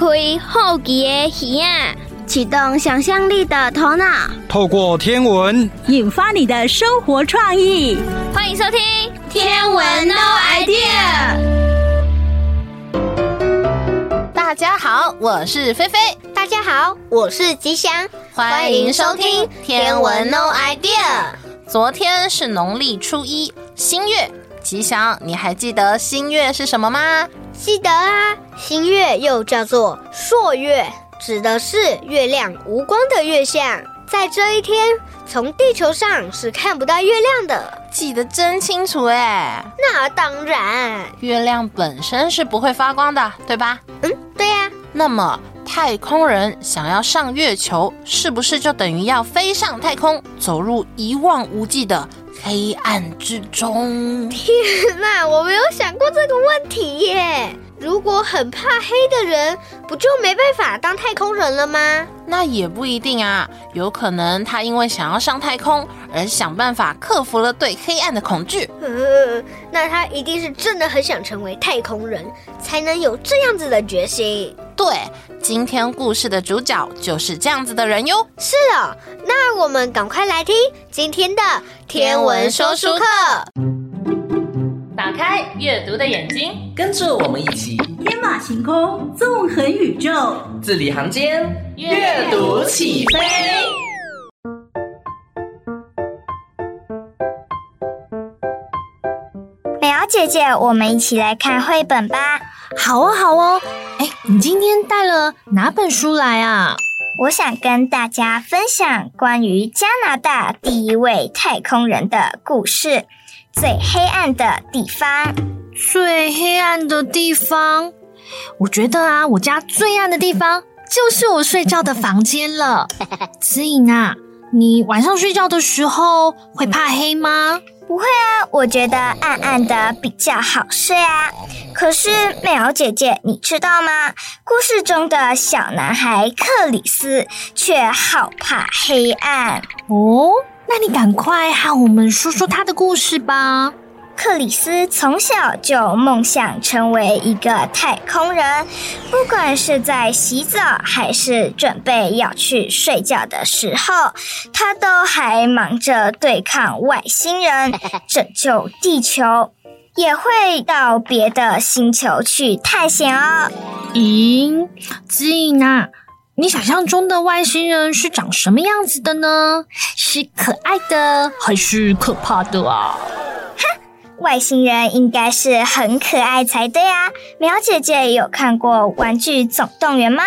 开好奇的耳啊，启动想象力的头脑，透过天文引发你的生活创意。欢迎收听《天文 No Idea》。大家好，我是菲菲。大家好，我是吉祥。欢迎收听《天文 No Idea》。昨天是农历初一，新月。吉祥，你还记得新月是什么吗？记得啊，新月又叫做朔月，指的是月亮无光的月相。在这一天，从地球上是看不到月亮的。记得真清楚哎！那当然，月亮本身是不会发光的，对吧？嗯，对呀。那么，太空人想要上月球，是不是就等于要飞上太空，走入一望无际的黑暗之中？天哪，我没有想过这个问题耶！如果很怕黑的人，不就没办法当太空人了吗？那也不一定啊，有可能他因为想要上太空，而想办法克服了对黑暗的恐惧。呃，那他一定是真的很想成为太空人，才能有这样子的决心。对，今天故事的主角就是这样子的人哟。是哦，那我们赶快来听今天的天文说书课。打开阅读的眼睛，跟着我们一起天马行空，纵横宇宙，字里行间，阅读起飞。美瑶姐姐，我们一起来看绘本吧。好哦，好哦。哎，你今天带了哪本书来啊？我想跟大家分享关于加拿大第一位太空人的故事。最黑暗的地方，最黑暗的地方，我觉得啊，我家最暗的地方就是我睡觉的房间了。子颖啊，你晚上睡觉的时候会怕黑吗？不会啊，我觉得暗暗的比较好睡啊。可是美瑶姐姐，你知道吗？故事中的小男孩克里斯却好怕黑暗哦。那你赶快和我们说说他的故事吧。克里斯从小就梦想成为一个太空人，不管是在洗澡还是准备要去睡觉的时候，他都还忙着对抗外星人，拯救地球，也会到别的星球去探险哦。咦，子颖啊。你想象中的外星人是长什么样子的呢？是可爱的还是可怕的啊？哼，外星人应该是很可爱才对啊！苗姐姐有看过《玩具总动员》吗？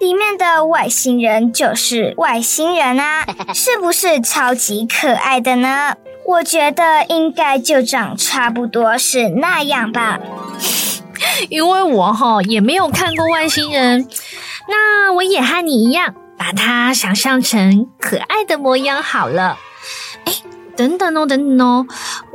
里面的外星人就是外星人啊，是不是超级可爱的呢？我觉得应该就长差不多是那样吧。因为我哈也没有看过外星人。那我也和你一样，把它想象成可爱的模样好了。哎，等等哦，等等哦，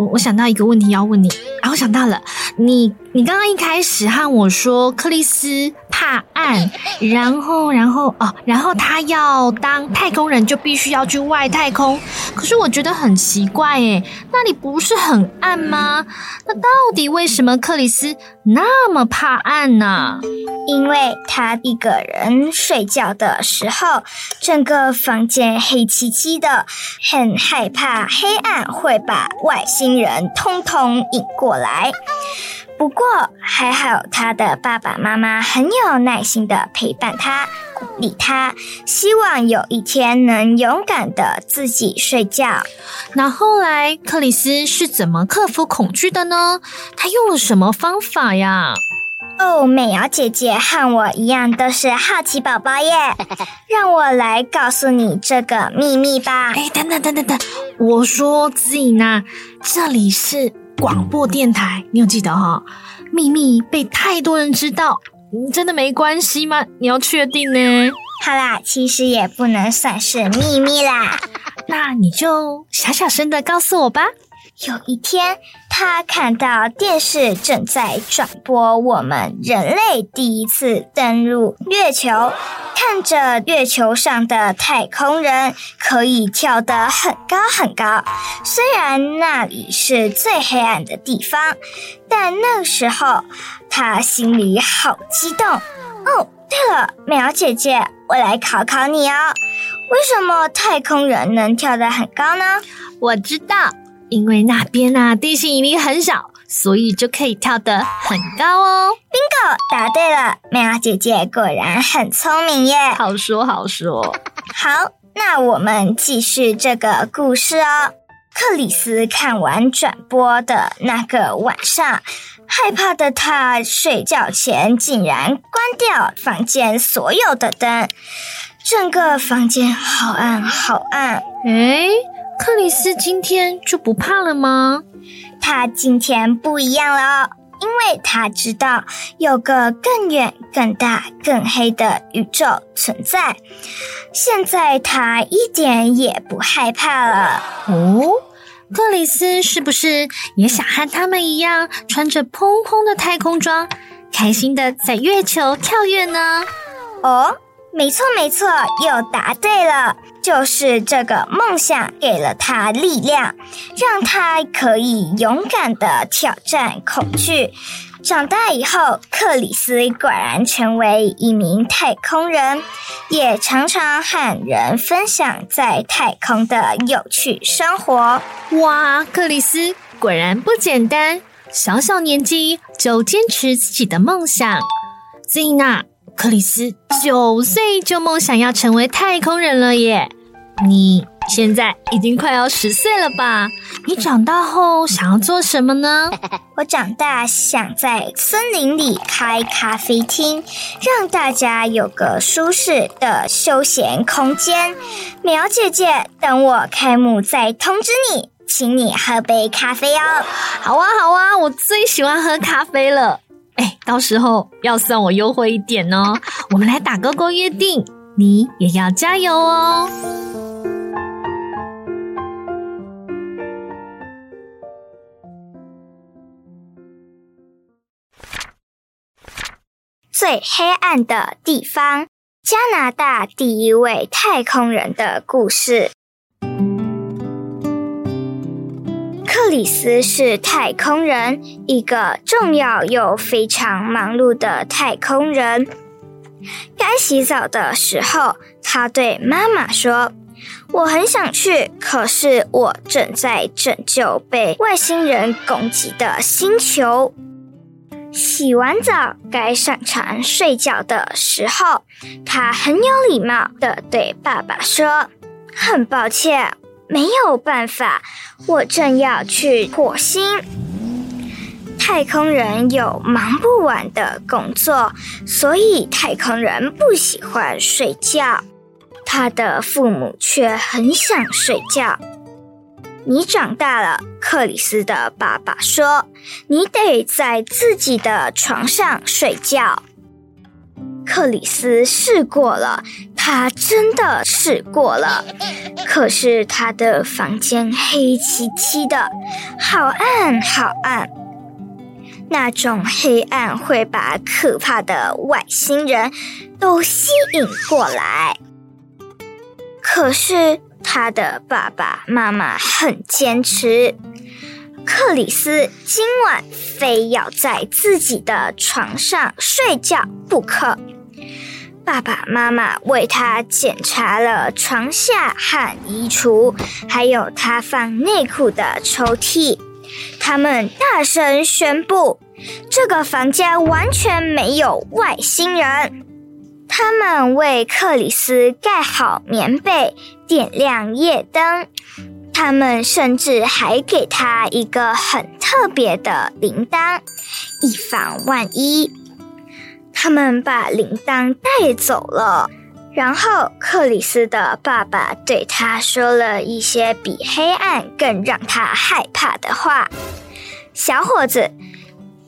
我想到一个问题要问你啊，我想到了，你你刚刚一开始和我说克里斯怕暗，然后然后哦，然后他要当太空人就必须要去外太空，可是我觉得很奇怪诶，那里不是很暗吗？那到底为什么克里斯那么怕暗呢？因为他一个人睡觉的时候，整个房间黑漆漆的，很害怕黑暗会把外星人通通引过来。不过还好，他的爸爸妈妈很有耐心的陪伴他，鼓励他，希望有一天能勇敢的自己睡觉。那后来克里斯是怎么克服恐惧的呢？他用了什么方法呀？哦，美瑶姐姐和我一样都是好奇宝宝耶，让我来告诉你这个秘密吧。哎，等等等等等，我说子颖啊，这里是广播电台，你有记得哈？秘密被太多人知道，真的没关系吗？你要确定呢？好啦，其实也不能算是秘密啦，那你就小小声的告诉我吧。有一天，他看到电视正在转播我们人类第一次登陆月球，看着月球上的太空人可以跳得很高很高，虽然那里是最黑暗的地方，但那时候他心里好激动哦。对了，苗姐姐，我来考考你哦。为什么太空人能跳得很高呢？我知道，因为那边啊地心引力很小，所以就可以跳得很高哦。Bingo，答对了，苗姐姐果然很聪明耶。好说好说。好，那我们继续这个故事哦。克里斯看完转播的那个晚上，害怕的他睡觉前竟然关掉房间所有的灯。整个房间好暗好暗。诶，克里斯今天就不怕了吗？他今天不一样了，因为他知道有个更远、更大、更黑的宇宙存在。现在他一点也不害怕了。哦，克里斯是不是也想和他们一样，穿着蓬蓬的太空装，开心的在月球跳跃呢？哦。没错，没错，又答对了。就是这个梦想给了他力量，让他可以勇敢地挑战恐惧。长大以后，克里斯果然成为一名太空人，也常常和人分享在太空的有趣生活。哇，克里斯果然不简单，小小年纪就坚持自己的梦想。Zina。克里斯九岁就梦想要成为太空人了耶！你现在已经快要十岁了吧？你长大后想要做什么呢？我长大想在森林里开咖啡厅，让大家有个舒适的休闲空间。苗姐姐，等我开幕再通知你，请你喝杯咖啡哦。好啊，好啊，我最喜欢喝咖啡了。哎，到时候要算我优惠一点哦。我们来打勾勾约定，你也要加油哦。最黑暗的地方，加拿大第一位太空人的故事。克里斯是太空人，一个重要又非常忙碌的太空人。该洗澡的时候，他对妈妈说：“我很想去，可是我正在拯救被外星人攻击的星球。”洗完澡，该上床睡觉的时候，他很有礼貌地对爸爸说：“很抱歉。”没有办法，我正要去火星。太空人有忙不完的工作，所以太空人不喜欢睡觉。他的父母却很想睡觉。你长大了，克里斯的爸爸说，你得在自己的床上睡觉。克里斯试过了，他真的试过了。可是他的房间黑漆漆的，好暗好暗。那种黑暗会把可怕的外星人都吸引过来。可是他的爸爸妈妈很坚持，克里斯今晚非要在自己的床上睡觉不可。爸爸妈妈为他检查了床下和衣橱，还有他放内裤的抽屉。他们大声宣布，这个房间完全没有外星人。他们为克里斯盖好棉被，点亮夜灯。他们甚至还给他一个很特别的铃铛，以防万一。他们把铃铛带走了，然后克里斯的爸爸对他说了一些比黑暗更让他害怕的话：“小伙子，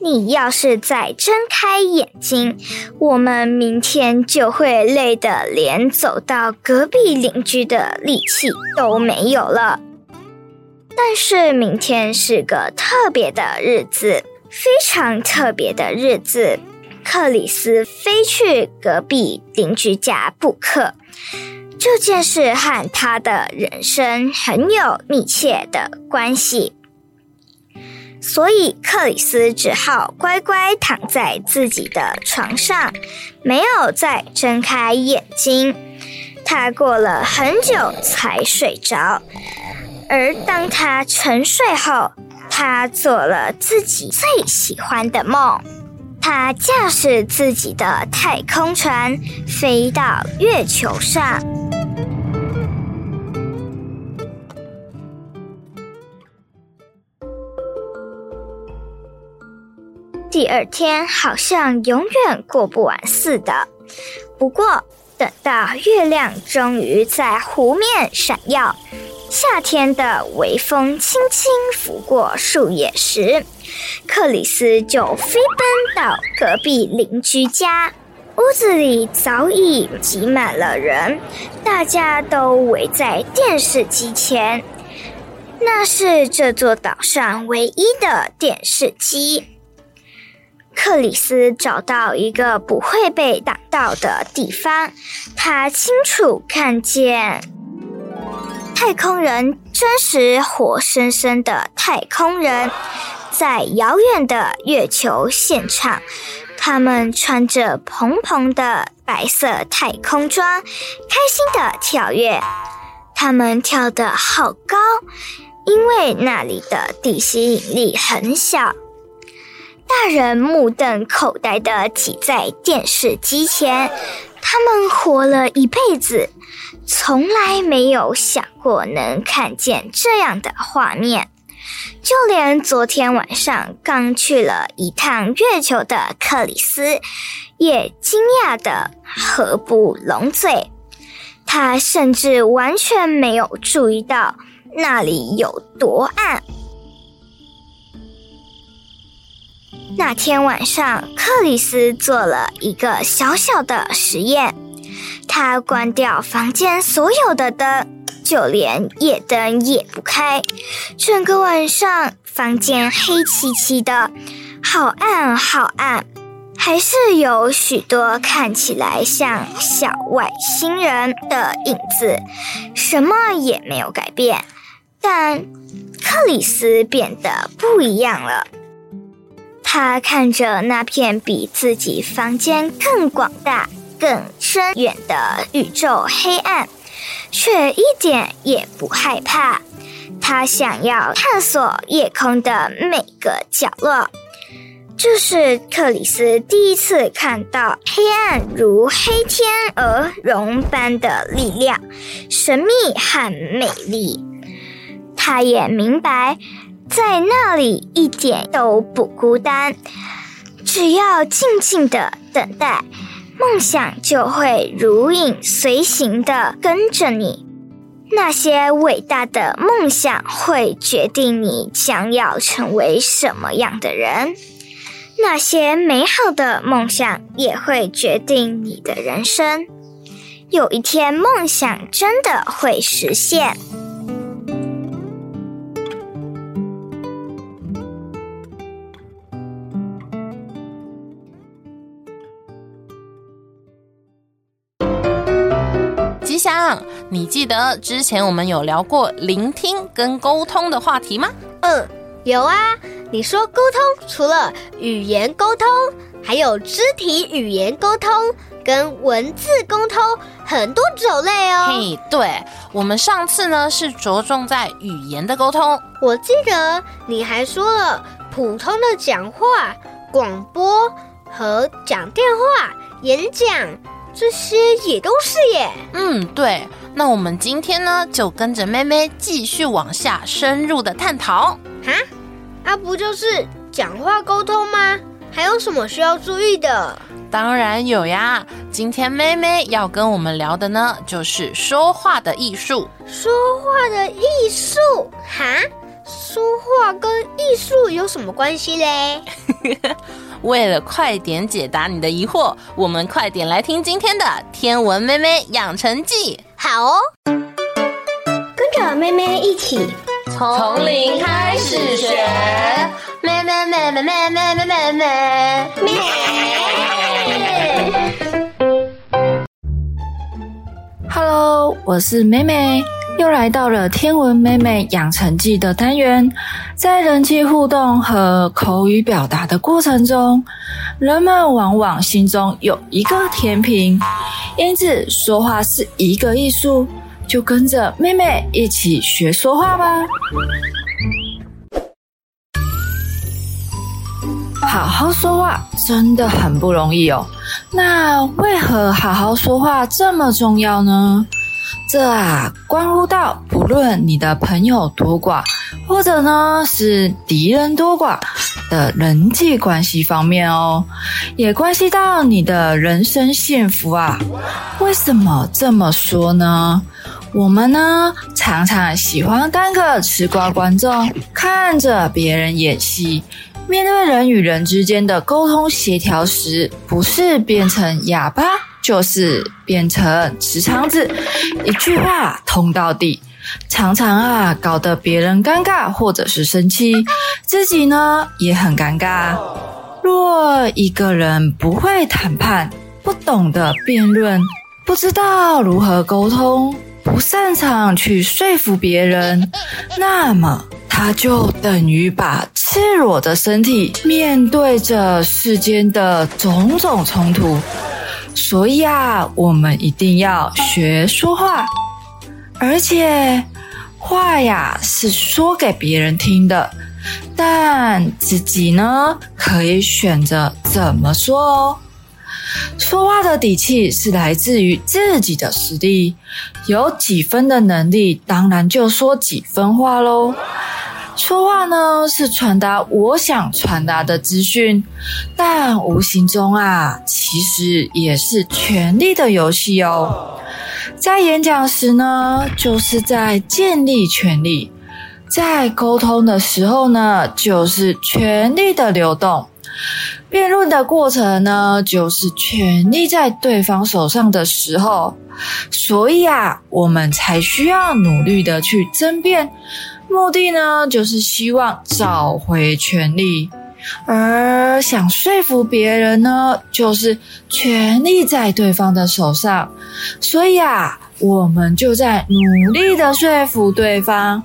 你要是再睁开眼睛，我们明天就会累得连走到隔壁邻居的力气都没有了。但是明天是个特别的日子，非常特别的日子。”克里斯非去隔壁邻居家不可，这件事和他的人生很有密切的关系。所以克里斯只好乖乖躺在自己的床上，没有再睁开眼睛。他过了很久才睡着，而当他沉睡后，他做了自己最喜欢的梦。他驾驶自己的太空船飞到月球上。第二天好像永远过不完似的。不过，等到月亮终于在湖面闪耀，夏天的微风轻轻拂过树叶时，克里斯就飞奔到隔壁邻居家。屋子里早已挤满了人，大家都围在电视机前。那是这座岛上唯一的电视机。克里斯找到一个不会被挡到的地方，他清楚看见太空人，真实活生生的太空人，在遥远的月球现场，他们穿着蓬蓬的白色太空装，开心的跳跃。他们跳得好高，因为那里的地心引力很小。大人目瞪口呆的挤在电视机前，他们活了一辈子，从来没有想过能看见这样的画面。就连昨天晚上刚去了一趟月球的克里斯，也惊讶的合不拢嘴。他甚至完全没有注意到那里有多暗。那天晚上，克里斯做了一个小小的实验。他关掉房间所有的灯，就连夜灯也不开。整个晚上，房间黑漆漆的，好暗好暗。还是有许多看起来像小外星人的影子，什么也没有改变。但克里斯变得不一样了。他看着那片比自己房间更广大、更深远的宇宙黑暗，却一点也不害怕。他想要探索夜空的每个角落。这是克里斯第一次看到黑暗如黑天鹅绒般的力量，神秘和美丽。他也明白。在那里一点都不孤单，只要静静的等待，梦想就会如影随形的跟着你。那些伟大的梦想会决定你将要成为什么样的人，那些美好的梦想也会决定你的人生。有一天，梦想真的会实现。想，你记得之前我们有聊过聆听跟沟通的话题吗？嗯，有啊。你说沟通除了语言沟通，还有肢体语言沟通跟文字沟通，很多种类哦。嘿，对，我们上次呢是着重在语言的沟通。我记得你还说了普通的讲话、广播和讲电话、演讲。这些也都是耶。嗯，对。那我们今天呢，就跟着妹妹继续往下深入的探讨。哈，啊，不就是讲话沟通吗？还有什么需要注意的？当然有呀。今天妹妹要跟我们聊的呢，就是说话的艺术。说话的艺术？哈，说话跟艺术有什么关系嘞？为了快点解答你的疑惑，我们快点来听今天的天文妹妹养成记。好哦，跟着妹妹一起从零开始学。妹妹妹妹妹妹妹妹妹妹。Hello，我是妹妹。又来到了天文妹妹养成记的单元。在人际互动和口语表达的过程中，人们往往心中有一个天平，因此说话是一个艺术。就跟着妹妹一起学说话吧。好好说话真的很不容易哦。那为何好好说话这么重要呢？这啊，关乎到不论你的朋友多寡，或者呢是敌人多寡的人际关系方面哦，也关系到你的人生幸福啊。为什么这么说呢？我们呢，常常喜欢当个吃瓜观众，看着别人演戏。面对人与人之间的沟通协调时，不是变成哑巴，就是变成直肠子，一句话通到底。常常啊，搞得别人尴尬或者是生气，自己呢也很尴尬。若一个人不会谈判，不懂得辩论，不知道如何沟通，不擅长去说服别人，那么他就等于把赤裸的身体面对着世间的种种冲突。所以啊，我们一定要学说话，而且话呀是说给别人听的，但自己呢可以选择怎么说哦。说话的底气是来自于自己的实力，有几分的能力，当然就说几分话喽。说话呢，是传达我想传达的资讯，但无形中啊，其实也是权力的游戏哦。在演讲时呢，就是在建立权力；在沟通的时候呢，就是权力的流动。辩论的过程呢，就是权力在对方手上的时候，所以啊，我们才需要努力的去争辩。目的呢，就是希望找回权力，而想说服别人呢，就是权力在对方的手上，所以啊，我们就在努力的说服对方，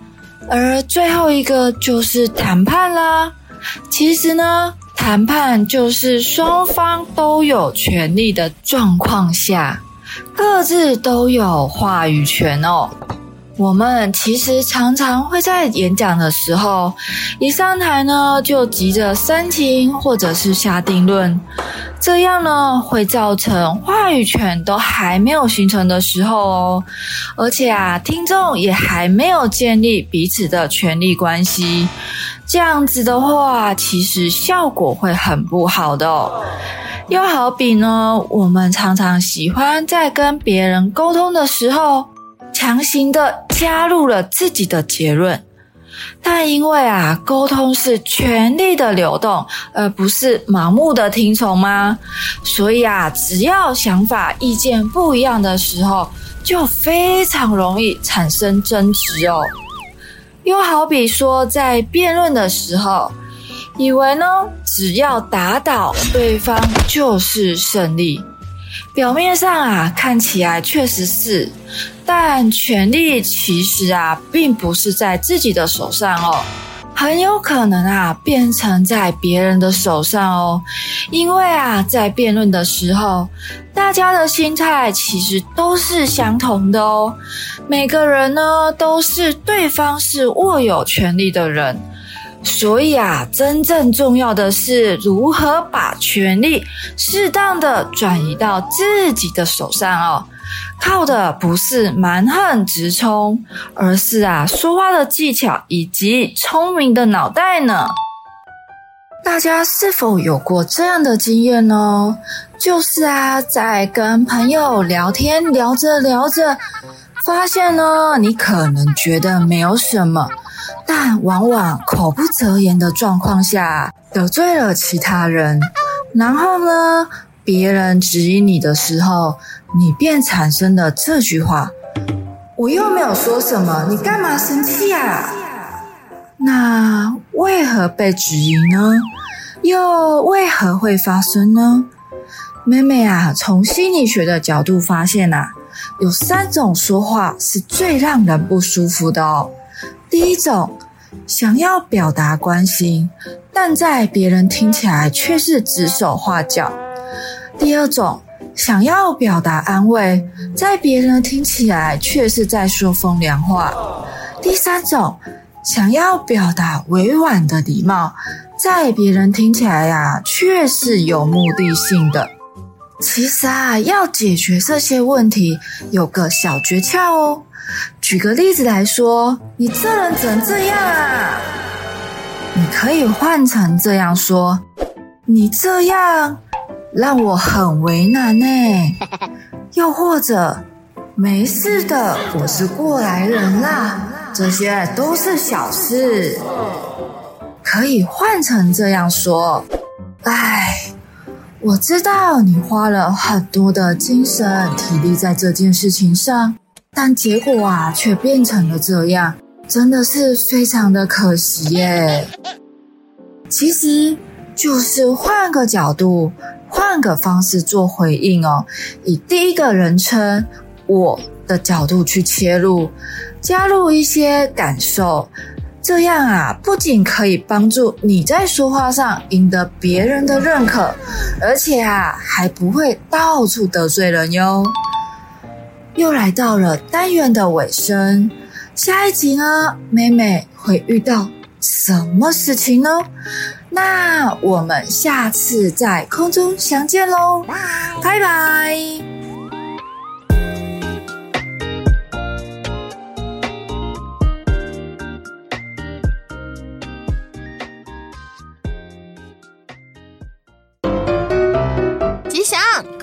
而最后一个就是谈判啦。其实呢，谈判就是双方都有权力的状况下，各自都有话语权哦。我们其实常常会在演讲的时候，一上台呢就急着煽情或者是下定论，这样呢会造成话语权都还没有形成的时候哦，而且啊听众也还没有建立彼此的权利关系，这样子的话其实效果会很不好的。又好比呢，我们常常喜欢在跟别人沟通的时候，强行的加入了自己的结论，但因为啊，沟通是权力的流动，而不是盲目的听从吗？所以啊，只要想法意见不一样的时候，就非常容易产生争执哦。又好比说，在辩论的时候，以为呢，只要打倒对方就是胜利。表面上啊，看起来确实是，但权力其实啊，并不是在自己的手上哦，很有可能啊，变成在别人的手上哦。因为啊，在辩论的时候，大家的心态其实都是相同的哦，每个人呢，都是对方是握有权力的人。所以啊，真正重要的是如何把权力适当的转移到自己的手上哦。靠的不是蛮横直冲，而是啊说话的技巧以及聪明的脑袋呢。大家是否有过这样的经验呢？就是啊，在跟朋友聊天聊着聊着，发现呢，你可能觉得没有什么。但往往口不择言的状况下得罪了其他人，然后呢，别人质疑你的时候，你便产生了这句话：“我又没有说什么，你干嘛生气啊？”那为何被质疑呢？又为何会发生呢？妹妹啊，从心理学的角度发现啊，有三种说话是最让人不舒服的哦。第一种，想要表达关心，但在别人听起来却是指手画脚；第二种，想要表达安慰，在别人听起来却是在说风凉话；第三种，想要表达委婉的礼貌，在别人听起来呀，却是有目的性的。其实啊，要解决这些问题，有个小诀窍哦。举个例子来说，你这人怎么这样啊？你可以换成这样说：你这样让我很为难呢。又或者，没事的，我是过来人啦，这些都是小事。可以换成这样说：哎。我知道你花了很多的精神体力在这件事情上，但结果啊却变成了这样，真的是非常的可惜耶。其实就是换个角度，换个方式做回应哦，以第一个人称我的角度去切入，加入一些感受。这样啊，不仅可以帮助你在说话上赢得别人的认可，而且啊，还不会到处得罪人哟。又来到了单元的尾声，下一集呢，美美会遇到什么事情呢？那我们下次在空中相见喽，拜拜。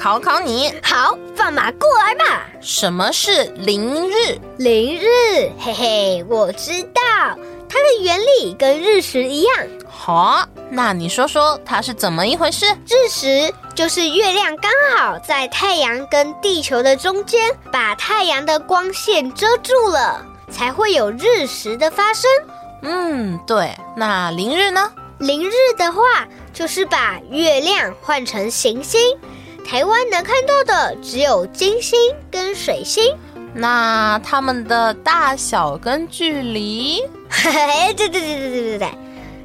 考考你，好，放马过来吧。什么是凌日？凌日，嘿嘿，我知道，它的原理跟日食一样。好，那你说说它是怎么一回事？日食就是月亮刚好在太阳跟地球的中间，把太阳的光线遮住了，才会有日食的发生。嗯，对。那凌日呢？凌日的话，就是把月亮换成行星。台湾能看到的只有金星跟水星，那它们的大小跟距离？嘿嘿，对对对对对对对，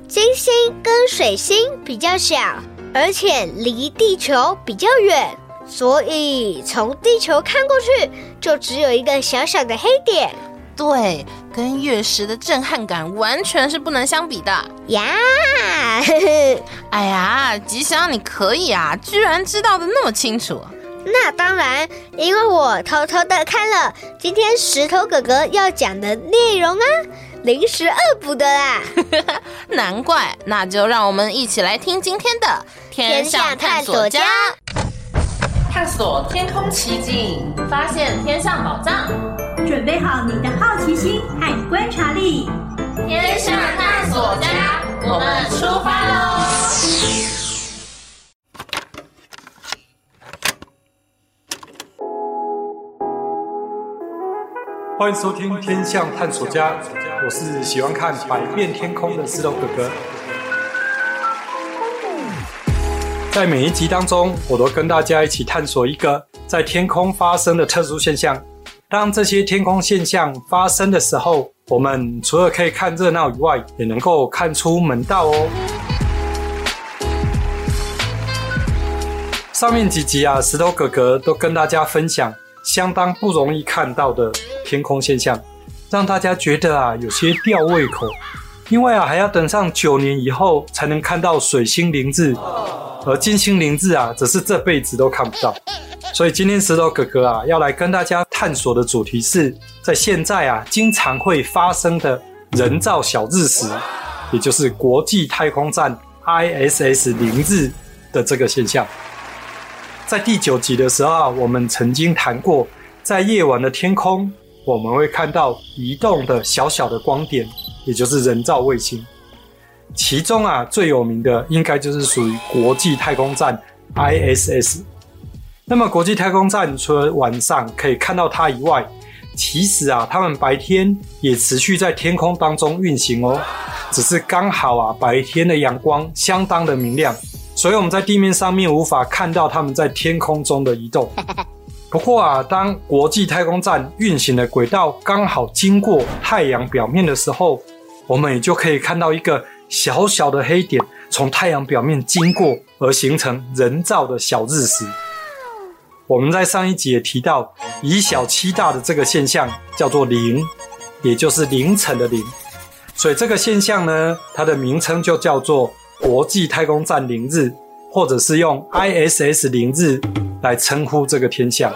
金星跟水星比较小，而且离地球比较远，所以从地球看过去就只有一个小小的黑点。对，跟月食的震撼感完全是不能相比的呀！哎呀，吉祥，你可以啊，居然知道的那么清楚。那当然，因为我偷偷的看了今天石头哥哥要讲的内容啊，临时恶补的啦。难怪，那就让我们一起来听今天的《天下探索家》，探索天空奇境，发现天上宝藏。准备好你的好奇心和观察力，天象探索家，我们出发喽！欢迎收听《天象探索家》，我是喜欢看百变天空的石头哥哥。在每一集当中，我都跟大家一起探索一个在天空发生的特殊现象。当这些天空现象发生的时候，我们除了可以看热闹以外，也能够看出门道哦。上面几集啊，石头哥哥都跟大家分享相当不容易看到的天空现象，让大家觉得啊有些吊胃口，因为啊还要等上九年以后才能看到水星凌日，而金星凌日啊则是这辈子都看不到。所以今天石头哥哥啊，要来跟大家探索的主题是在现在啊，经常会发生的人造小日食，也就是国际太空站 ISS 凌日的这个现象。在第九集的时候啊，我们曾经谈过，在夜晚的天空，我们会看到移动的小小的光点，也就是人造卫星。其中啊，最有名的应该就是属于国际太空站 ISS。那么，国际太空站除了晚上可以看到它以外，其实啊，他们白天也持续在天空当中运行哦。只是刚好啊，白天的阳光相当的明亮，所以我们在地面上面无法看到它们在天空中的移动。不过啊，当国际太空站运行的轨道刚好经过太阳表面的时候，我们也就可以看到一个小小的黑点从太阳表面经过，而形成人造的小日食。我们在上一集也提到，以小欺大的这个现象叫做凌，也就是凌晨的凌。所以这个现象呢，它的名称就叫做国际太空站凌日，或者是用 ISS 凌日来称呼这个天象。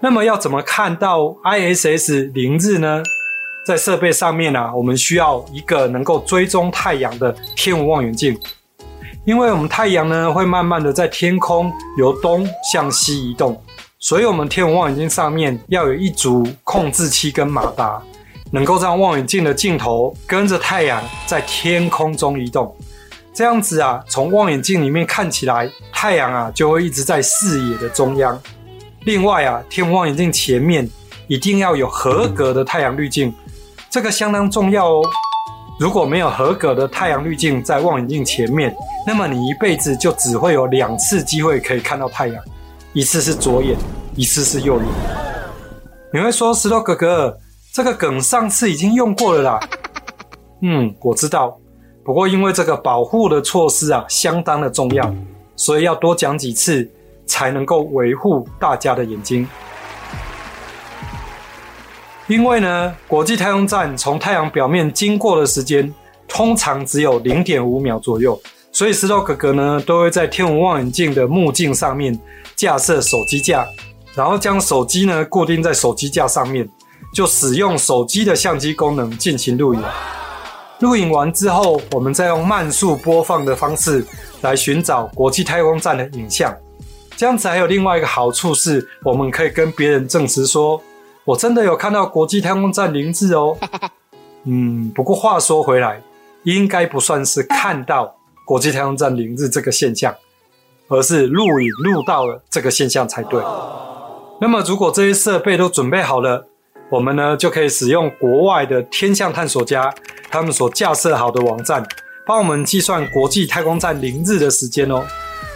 那么要怎么看到 ISS 凌日呢？在设备上面啊，我们需要一个能够追踪太阳的天文望远镜。因为我们太阳呢，会慢慢的在天空由东向西移动，所以我们天文望远镜上面要有一组控制器跟马达，能够让望远镜的镜头跟着太阳在天空中移动。这样子啊，从望远镜里面看起来，太阳啊就会一直在视野的中央。另外啊，天文望远镜前面一定要有合格的太阳滤镜，这个相当重要哦。如果没有合格的太阳滤镜在望远镜前面，那么你一辈子就只会有两次机会可以看到太阳，一次是左眼，一次是右眼。你会说石头哥哥，这个梗上次已经用过了啦。嗯，我知道，不过因为这个保护的措施啊相当的重要，所以要多讲几次才能够维护大家的眼睛。因为呢，国际太空站从太阳表面经过的时间通常只有零点五秒左右。所以石头哥哥呢，都会在天文望远镜的目镜上面架设手机架，然后将手机呢固定在手机架上面，就使用手机的相机功能进行录影。录影完之后，我们再用慢速播放的方式来寻找国际太空站的影像。这样子还有另外一个好处是，我们可以跟别人证实说，我真的有看到国际太空站凌日哦。嗯，不过话说回来，应该不算是看到。国际太空站零日这个现象，而是录影录到了这个现象才对。那么，如果这些设备都准备好了，我们呢就可以使用国外的天象探索家他们所架设好的网站，帮我们计算国际太空站零日的时间哦。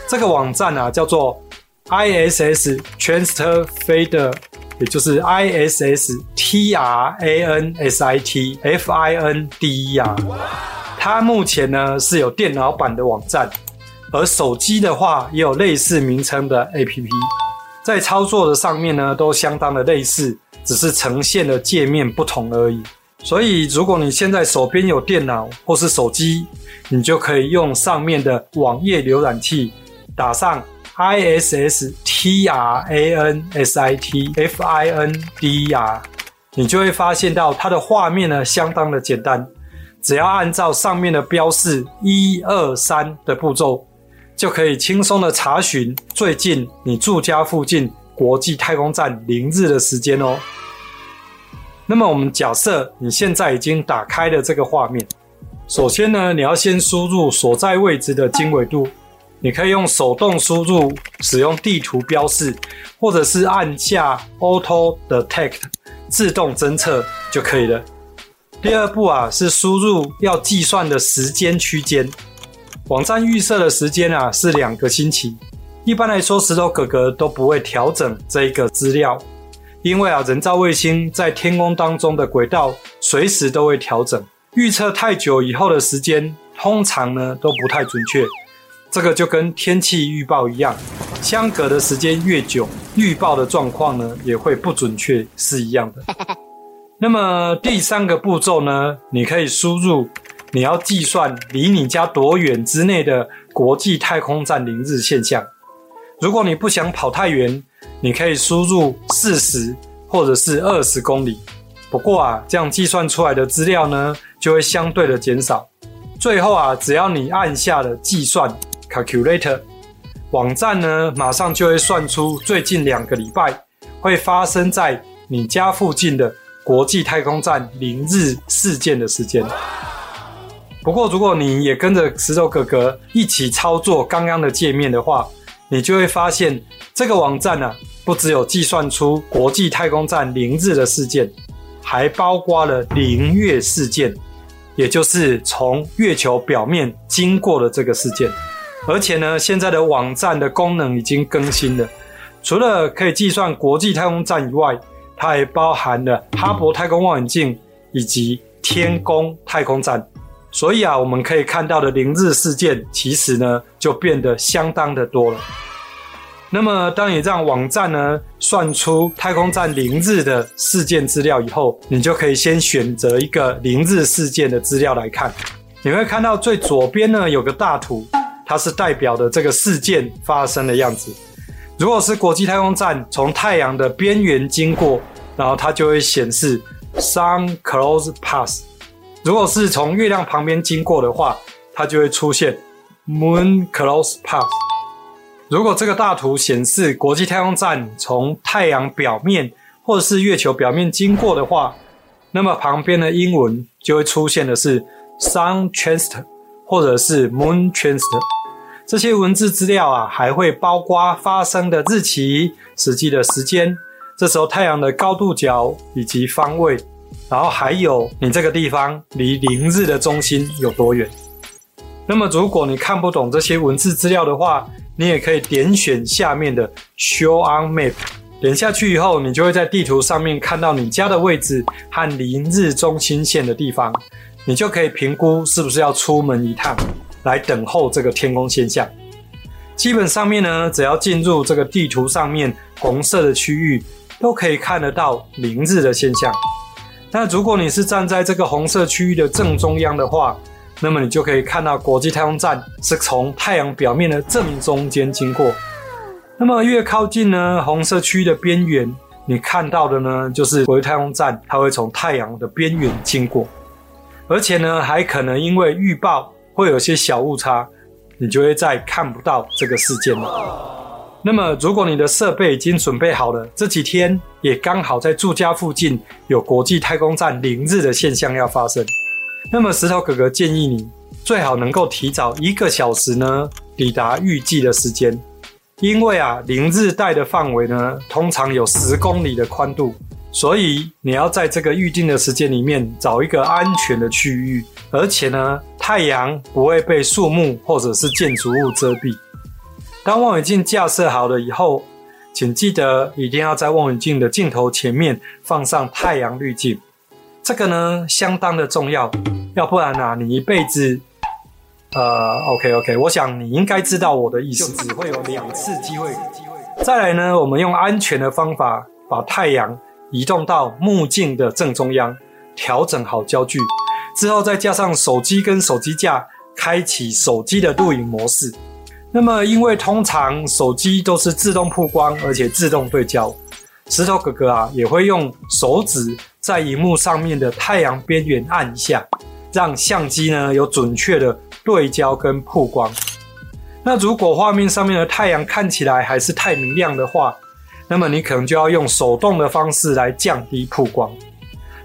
这个网站啊叫做 ISS Transfer Finder，也就是 ISS T R A N S I T F I N D E R。它目前呢是有电脑版的网站，而手机的话也有类似名称的 APP，在操作的上面呢都相当的类似，只是呈现的界面不同而已。所以如果你现在手边有电脑或是手机，你就可以用上面的网页浏览器，打上 ISS T R A N S I T F I N D E R，你就会发现到它的画面呢相当的简单。只要按照上面的标示一二三的步骤，就可以轻松的查询最近你住家附近国际太空站凌日的时间哦。那么我们假设你现在已经打开了这个画面，首先呢，你要先输入所在位置的经纬度，你可以用手动输入，使用地图标示，或者是按下 Auto Detect 自动侦测就可以了。第二步啊，是输入要计算的时间区间。网站预设的时间啊是两个星期。一般来说，石头哥哥都不会调整这一个资料，因为啊，人造卫星在天空当中的轨道随时都会调整。预测太久以后的时间，通常呢都不太准确。这个就跟天气预报一样，相隔的时间越久，预报的状况呢也会不准确，是一样的。那么第三个步骤呢，你可以输入你要计算离你家多远之内的国际太空站凌日现象。如果你不想跑太远，你可以输入四十或者是二十公里。不过啊，这样计算出来的资料呢，就会相对的减少。最后啊，只要你按下了计算 calculator，网站呢马上就会算出最近两个礼拜会发生在你家附近的。国际太空站零日事件的时间。不过，如果你也跟着石头哥哥一起操作刚刚的界面的话，你就会发现这个网站啊，不只有计算出国际太空站零日的事件，还包括了零月事件，也就是从月球表面经过的这个事件。而且呢，现在的网站的功能已经更新了，除了可以计算国际太空站以外，它还包含了哈勃太空望远镜以及天宫太空站。所以啊，我们可以看到的凌日事件，其实呢就变得相当的多了。那么，当你让网站呢算出太空站凌日的事件资料以后，你就可以先选择一个凌日事件的资料来看。你会看到最左边呢有个大图，它是代表的这个事件发生的样子。如果是国际太空站从太阳的边缘经过，然后它就会显示 Sun Close Pass。如果是从月亮旁边经过的话，它就会出现 Moon Close Path。如果这个大图显示国际太空站从太阳表面或者是月球表面经过的话，那么旁边的英文就会出现的是 Sun Transit 或者是 Moon Transit。这些文字资料啊，还会包括发生的日期、实际的时间、这时候太阳的高度角以及方位。然后还有你这个地方离零日的中心有多远？那么如果你看不懂这些文字资料的话，你也可以点选下面的 Show on Map，点下去以后，你就会在地图上面看到你家的位置和零日中心线的地方，你就可以评估是不是要出门一趟来等候这个天空现象。基本上面呢，只要进入这个地图上面红色的区域，都可以看得到凌日的现象。那如果你是站在这个红色区域的正中央的话，那么你就可以看到国际太空站是从太阳表面的正中间经过。那么越靠近呢，红色区域的边缘，你看到的呢，就是国际太空站它会从太阳的边缘经过，而且呢，还可能因为预报会有些小误差，你就会再看不到这个事件了。那么，如果你的设备已经准备好了，这几天也刚好在住家附近有国际太空站零日的现象要发生，那么石头哥哥建议你最好能够提早一个小时呢抵达预计的时间，因为啊零日带的范围呢通常有十公里的宽度，所以你要在这个预定的时间里面找一个安全的区域，而且呢太阳不会被树木或者是建筑物遮蔽。当望远镜架设好了以后，请记得一定要在望远镜的镜头前面放上太阳滤镜，这个呢相当的重要，要不然啊，你一辈子，呃，OK OK，我想你应该知道我的意思，就只会有两次机会。再来呢，我们用安全的方法把太阳移动到目镜的正中央，调整好焦距，之后再加上手机跟手机架，开启手机的录影模式。那么，因为通常手机都是自动曝光，而且自动对焦，石头哥哥啊也会用手指在荧幕上面的太阳边缘按一下，让相机呢有准确的对焦跟曝光。那如果画面上面的太阳看起来还是太明亮的话，那么你可能就要用手动的方式来降低曝光。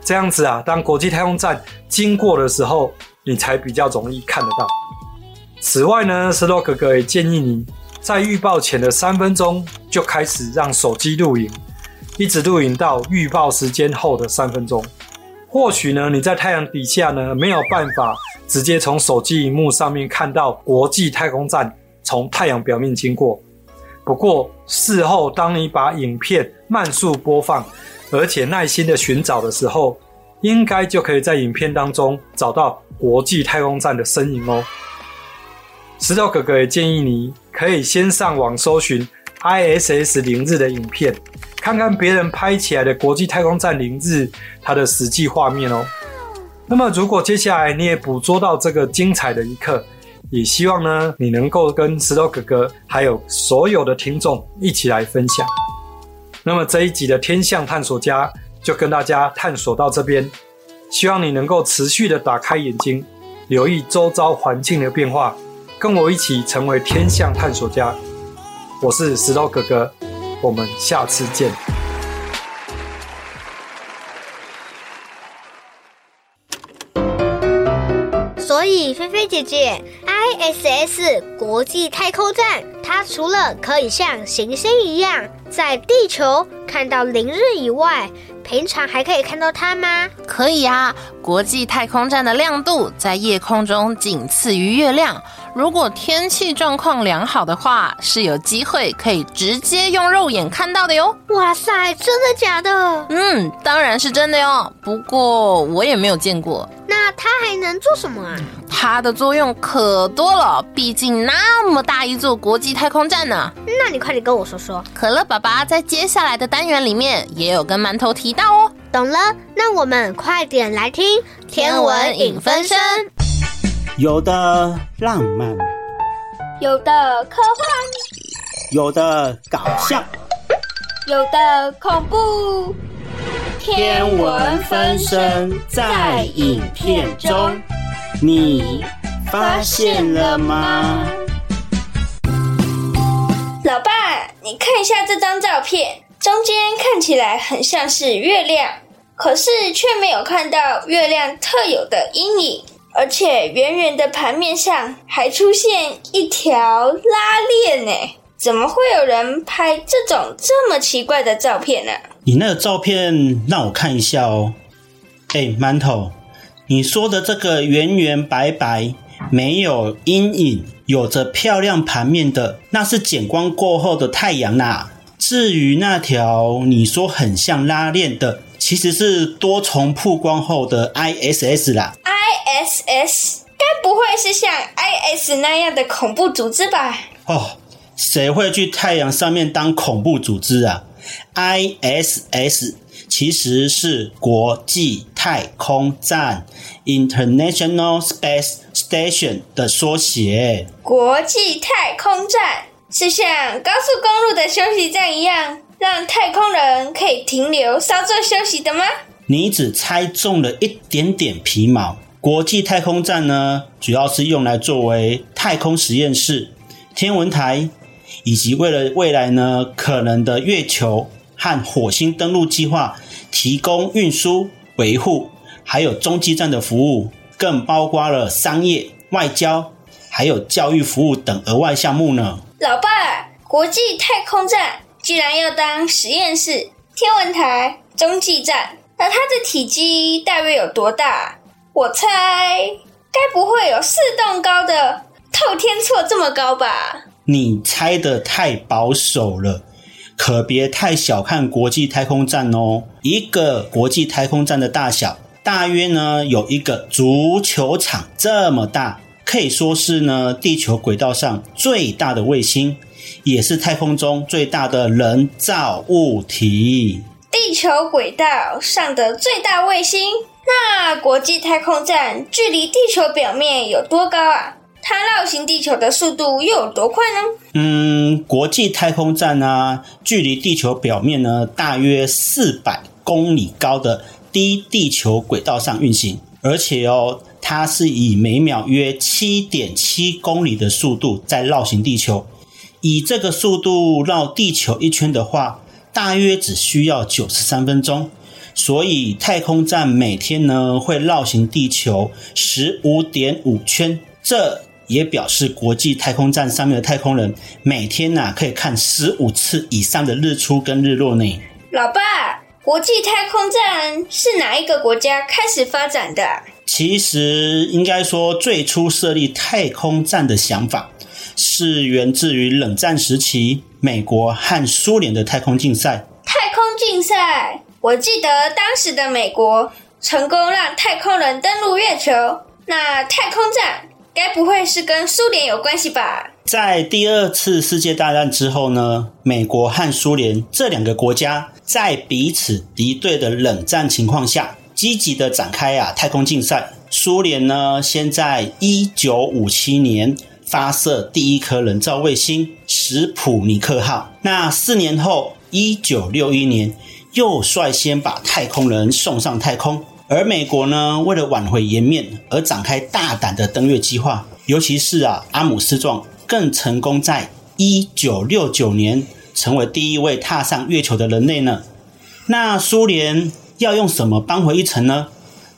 这样子啊，当国际太空站经过的时候，你才比较容易看得到。此外呢，石头哥哥也建议你在预报前的三分钟就开始让手机录影，一直录影到预报时间后的三分钟。或许呢，你在太阳底下呢没有办法直接从手机荧幕上面看到国际太空站从太阳表面经过。不过事后当你把影片慢速播放，而且耐心的寻找的时候，应该就可以在影片当中找到国际太空站的身影哦。石头哥哥也建议你可以先上网搜寻 ISS 零日的影片，看看别人拍起来的国际太空站零日它的实际画面哦。那么，如果接下来你也捕捉到这个精彩的一刻，也希望呢你能够跟石头哥哥还有所有的听众一起来分享。那么这一集的天象探索家就跟大家探索到这边，希望你能够持续的打开眼睛，留意周遭环境的变化。跟我一起成为天象探索家，我是石头哥哥，我们下次见。菲菲姐姐，ISS 国际太空站，它除了可以像行星一样在地球看到凌日以外，平常还可以看到它吗？可以啊，国际太空站的亮度在夜空中仅次于月亮。如果天气状况良好的话，是有机会可以直接用肉眼看到的哟。哇塞，真的假的？嗯，当然是真的哟。不过我也没有见过。那它还能做什么啊？它的作用可多了，毕竟那么大一座国际太空站呢。那你快点跟我说说。可乐爸爸在接下来的单元里面也有跟馒头提到哦。懂了，那我们快点来听天文影分身。有的浪漫，有的科幻，有的搞笑，有的恐怖。天文分身在影片中，你发现了吗？老爸，你看一下这张照片，中间看起来很像是月亮，可是却没有看到月亮特有的阴影。而且圆圆的盘面上还出现一条拉链呢，怎么会有人拍这种这么奇怪的照片呢？你那个照片让我看一下哦。哎，馒头，你说的这个圆圆白白、没有阴影、有着漂亮盘面的，那是减光过后的太阳啦。至于那条你说很像拉链的，其实是多重曝光后的 ISS 啦。ISS 该不会是像 IS 那样的恐怖组织吧？哦，谁会去太阳上面当恐怖组织啊？ISS 其实是国际太空站 （International Space Station） 的缩写。国际太空站是像高速公路的休息站一样，让太空人可以停留稍作休息的吗？你只猜中了一点点皮毛。国际太空站呢，主要是用来作为太空实验室、天文台，以及为了未来呢可能的月球和火星登陆计划提供运输、维护，还有中继站的服务，更包括了商业、外交，还有教育服务等额外项目呢。老爸，国际太空站既然要当实验室、天文台、中继站，那它的体积大约有多大？我猜，该不会有四栋高的透天厝这么高吧？你猜得太保守了，可别太小看国际太空站哦。一个国际太空站的大小，大约呢有一个足球场这么大，可以说是呢地球轨道上最大的卫星，也是太空中最大的人造物体。地球轨道上的最大卫星。那国际太空站距离地球表面有多高啊？它绕行地球的速度又有多快呢？嗯，国际太空站呢、啊，距离地球表面呢大约四百公里高的低地球轨道上运行，而且哦，它是以每秒约七点七公里的速度在绕行地球。以这个速度绕地球一圈的话，大约只需要九十三分钟。所以太空站每天呢会绕行地球十五点五圈，这也表示国际太空站上面的太空人每天呐、啊、可以看十五次以上的日出跟日落呢。老爸，国际太空站是哪一个国家开始发展的？其实应该说，最初设立太空站的想法是源自于冷战时期美国和苏联的太空竞赛。太空竞赛。我记得当时的美国成功让太空人登陆月球，那太空站该不会是跟苏联有关系吧？在第二次世界大战之后呢，美国和苏联这两个国家在彼此敌对的冷战情况下，积极的展开啊太空竞赛。苏联呢，先在一九五七年发射第一颗人造卫星史普尼克号，那四年后，一九六一年。又率先把太空人送上太空，而美国呢，为了挽回颜面而展开大胆的登月计划。尤其是啊，阿姆斯壮更成功在一九六九年成为第一位踏上月球的人类呢。那苏联要用什么扳回一城呢？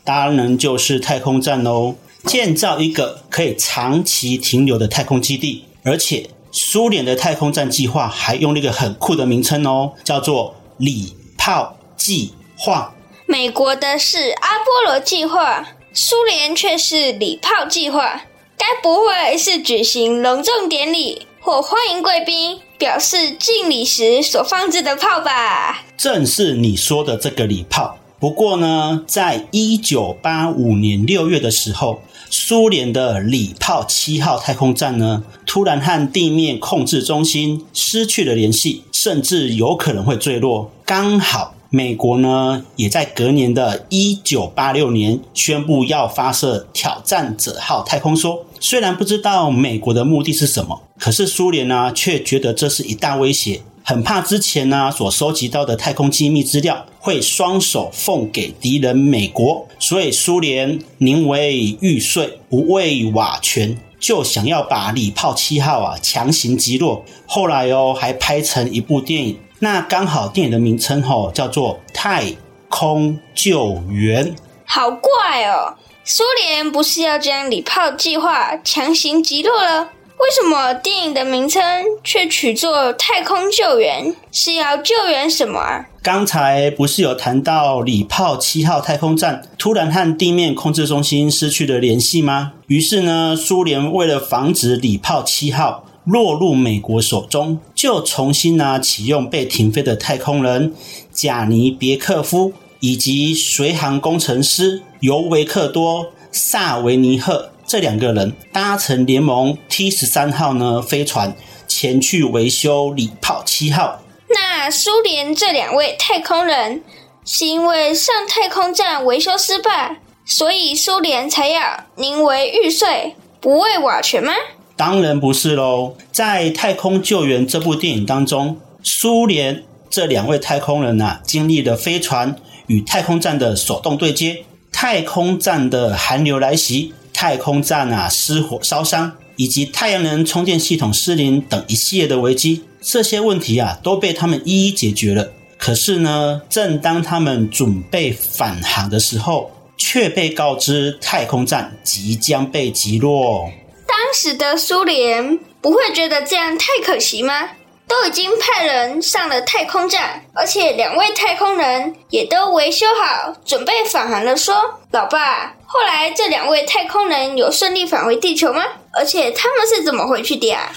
当然就是太空站喽，建造一个可以长期停留的太空基地。而且苏联的太空站计划还用了一个很酷的名称哦，叫做“礼”。炮计划。美国的是阿波罗计划，苏联却是礼炮计划。该不会是举行隆重典礼或欢迎贵宾，表示敬礼时所放置的炮吧？正是你说的这个礼炮。不过呢，在一九八五年六月的时候，苏联的礼炮七号太空站呢，突然和地面控制中心失去了联系，甚至有可能会坠落。刚好美国呢，也在隔年的一九八六年宣布要发射挑战者号太空梭。虽然不知道美国的目的是什么，可是苏联呢，却觉得这是一大威胁。很怕之前呢所收集到的太空机密资料会双手奉给敌人美国，所以苏联宁为玉碎不为瓦全，就想要把礼炮七号啊强行击落。后来哦还拍成一部电影，那刚好电影的名称吼叫做《太空救援》。好怪哦，苏联不是要将礼炮计划强行击落了？为什么电影的名称却取作《太空救援》？是要救援什么啊？刚才不是有谈到礼炮七号太空站突然和地面控制中心失去了联系吗？于是呢，苏联为了防止礼炮七号落入美国手中，就重新呢启用被停飞的太空人贾尼别克夫以及随行工程师尤维克多萨维尼赫。这两个人搭乘联盟 T 十三号呢飞船前去维修礼炮七号。那苏联这两位太空人是因为上太空站维修失败，所以苏联才要宁为玉碎不为瓦全吗？当然不是喽。在《太空救援》这部电影当中，苏联这两位太空人啊，经历了飞船与太空站的手动对接，太空站的寒流来袭。太空站啊失火烧伤，以及太阳能充电系统失灵等一系列的危机，这些问题啊都被他们一一解决了。可是呢，正当他们准备返航的时候，却被告知太空站即将被击落。当时的苏联不会觉得这样太可惜吗？都已经派人上了太空站，而且两位太空人也都维修好，准备返航了。说，老爸。后来这两位太空人有顺利返回地球吗？而且他们是怎么回去的啊？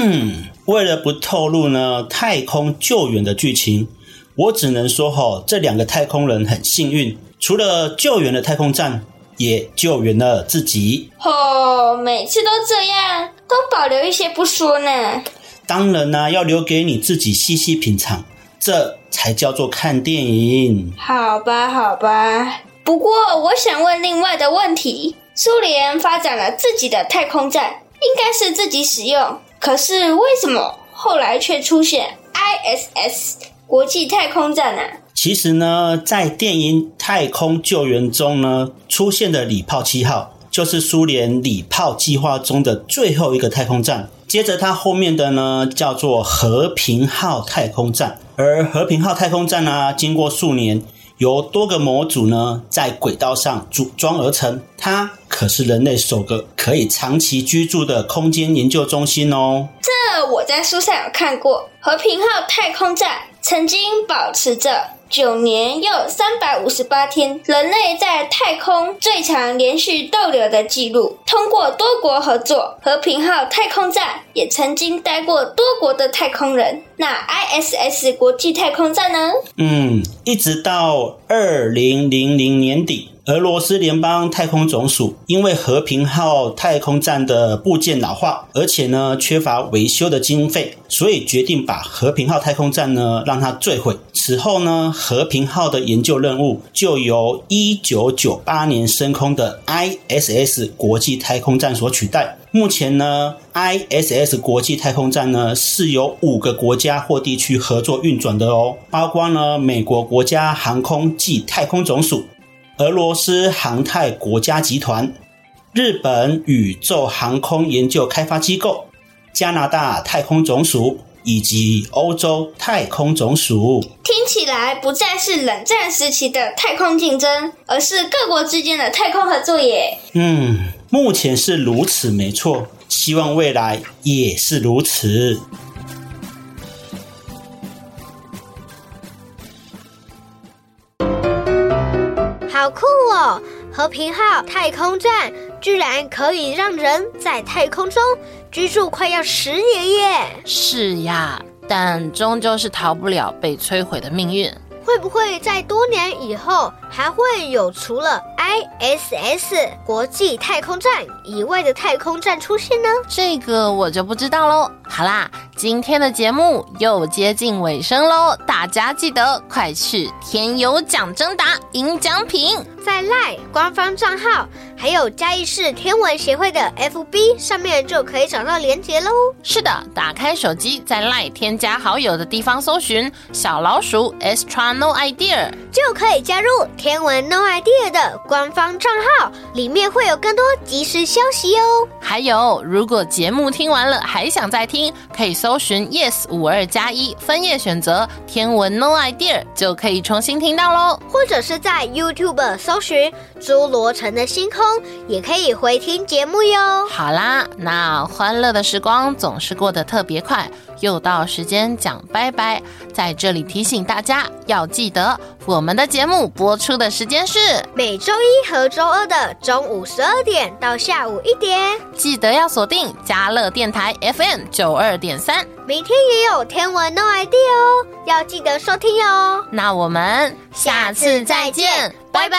为了不透露呢太空救援的剧情，我只能说哈，这两个太空人很幸运，除了救援的太空站，也救援了自己。哦，每次都这样，都保留一些不说呢。当然呢，要留给你自己细细品尝，这才叫做看电影。好吧，好吧。不过，我想问另外的问题：苏联发展了自己的太空站，应该是自己使用。可是，为什么后来却出现 ISS 国际太空站呢？其实呢，在电影《太空救援》中呢，出现的礼炮七号就是苏联礼炮计划中的最后一个太空站。接着，它后面的呢，叫做和平号太空站。而和平号太空站呢，经过数年。由多个模组呢，在轨道上组装而成，它可是人类首个可以长期居住的空间研究中心哦。这我在书上有看过，和平号太空站曾经保持着。九年又三百五十八天，人类在太空最长连续逗留的记录。通过多国合作，和平号太空站也曾经待过多国的太空人。那 ISS 国际太空站呢？嗯，一直到二零零零年底。俄罗斯联邦太空总署因为和平号太空站的部件老化，而且呢缺乏维修的经费，所以决定把和平号太空站呢让它坠毁。此后呢，和平号的研究任务就由一九九八年升空的 ISS 国际太空站所取代。目前呢，ISS 国际太空站呢是由五个国家或地区合作运转的哦，包括呢美国国家航空暨太空总署。俄罗斯航太国家集团、日本宇宙航空研究开发机构、加拿大太空总署以及欧洲太空总署，听起来不再是冷战时期的太空竞争，而是各国之间的太空合作耶。嗯，目前是如此，没错，希望未来也是如此。好酷哦！和平号太空站居然可以让人在太空中居住快要十年耶！是呀，但终究是逃不了被摧毁的命运。会不会在多年以后，还会有除了 ISS 国际太空站以外的太空站出现呢？这个我就不知道喽。好啦，今天的节目又接近尾声喽，大家记得快去天有奖征答赢奖品，在 LINE 官方账号还有嘉义市天文协会的 FB 上面就可以找到连结喽。是的，打开手机，在 LINE 添加好友的地方搜寻小老鼠 astrono idea 就可以加入天文 No Idea 的官方账号，里面会有更多即时消息哦。还有，如果节目听完了还想再听，可以搜寻 Yes 五二加一分页选择天文 No Idea，就可以重新听到喽。或者是在 YouTube 搜寻侏罗城的星空，也可以回听节目哟。好啦，那欢乐的时光总是过得特别快。又到时间讲拜拜，在这里提醒大家要记得，我们的节目播出的时间是每周一和周二的中午十二点到下午一点，记得要锁定嘉乐电台 FM 九二点三。明天也有天文 No idea 哦，要记得收听哦。那我们下次再见，拜拜。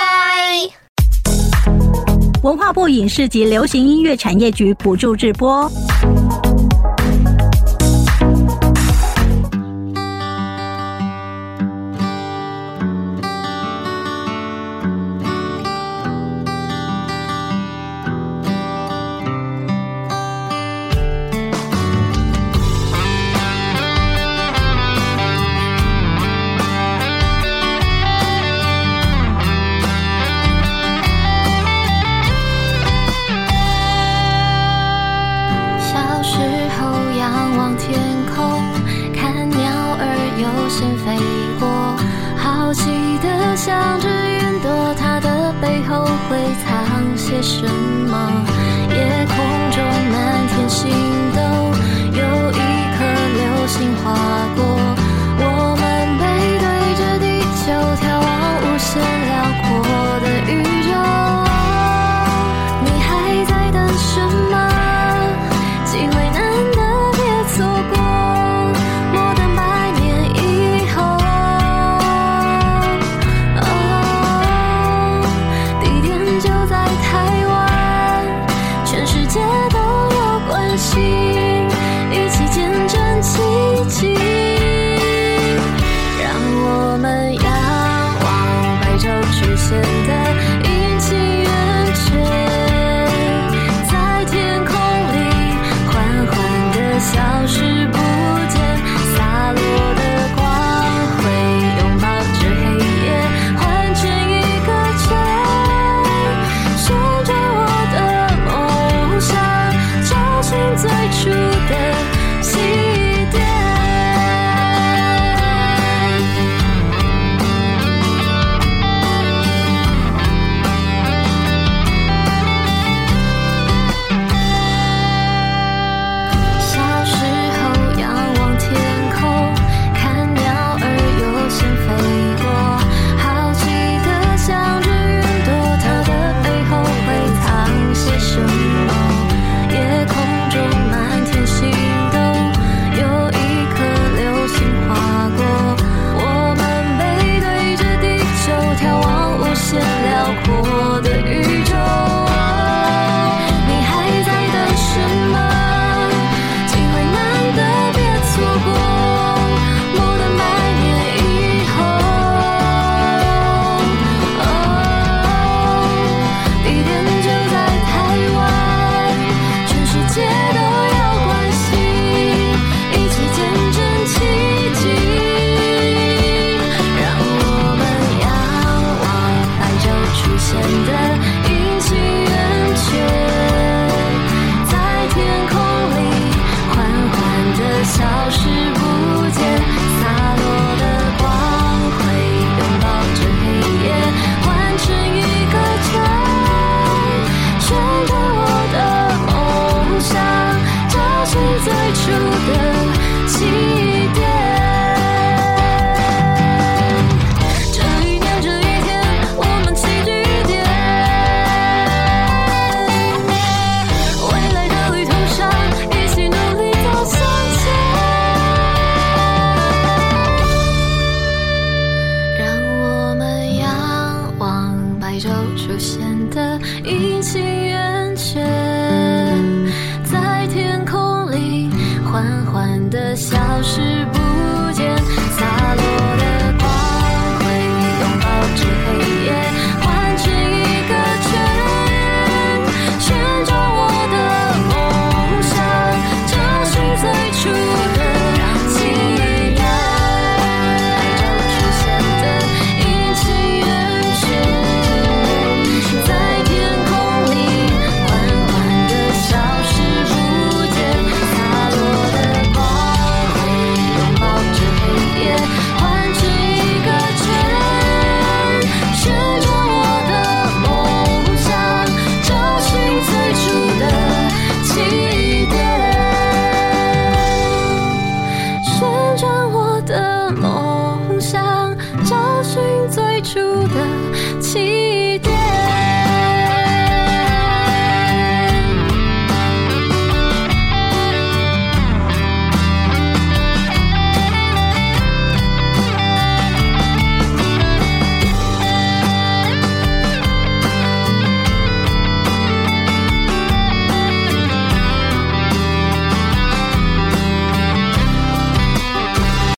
文化部影视及流行音乐产业局补助直播。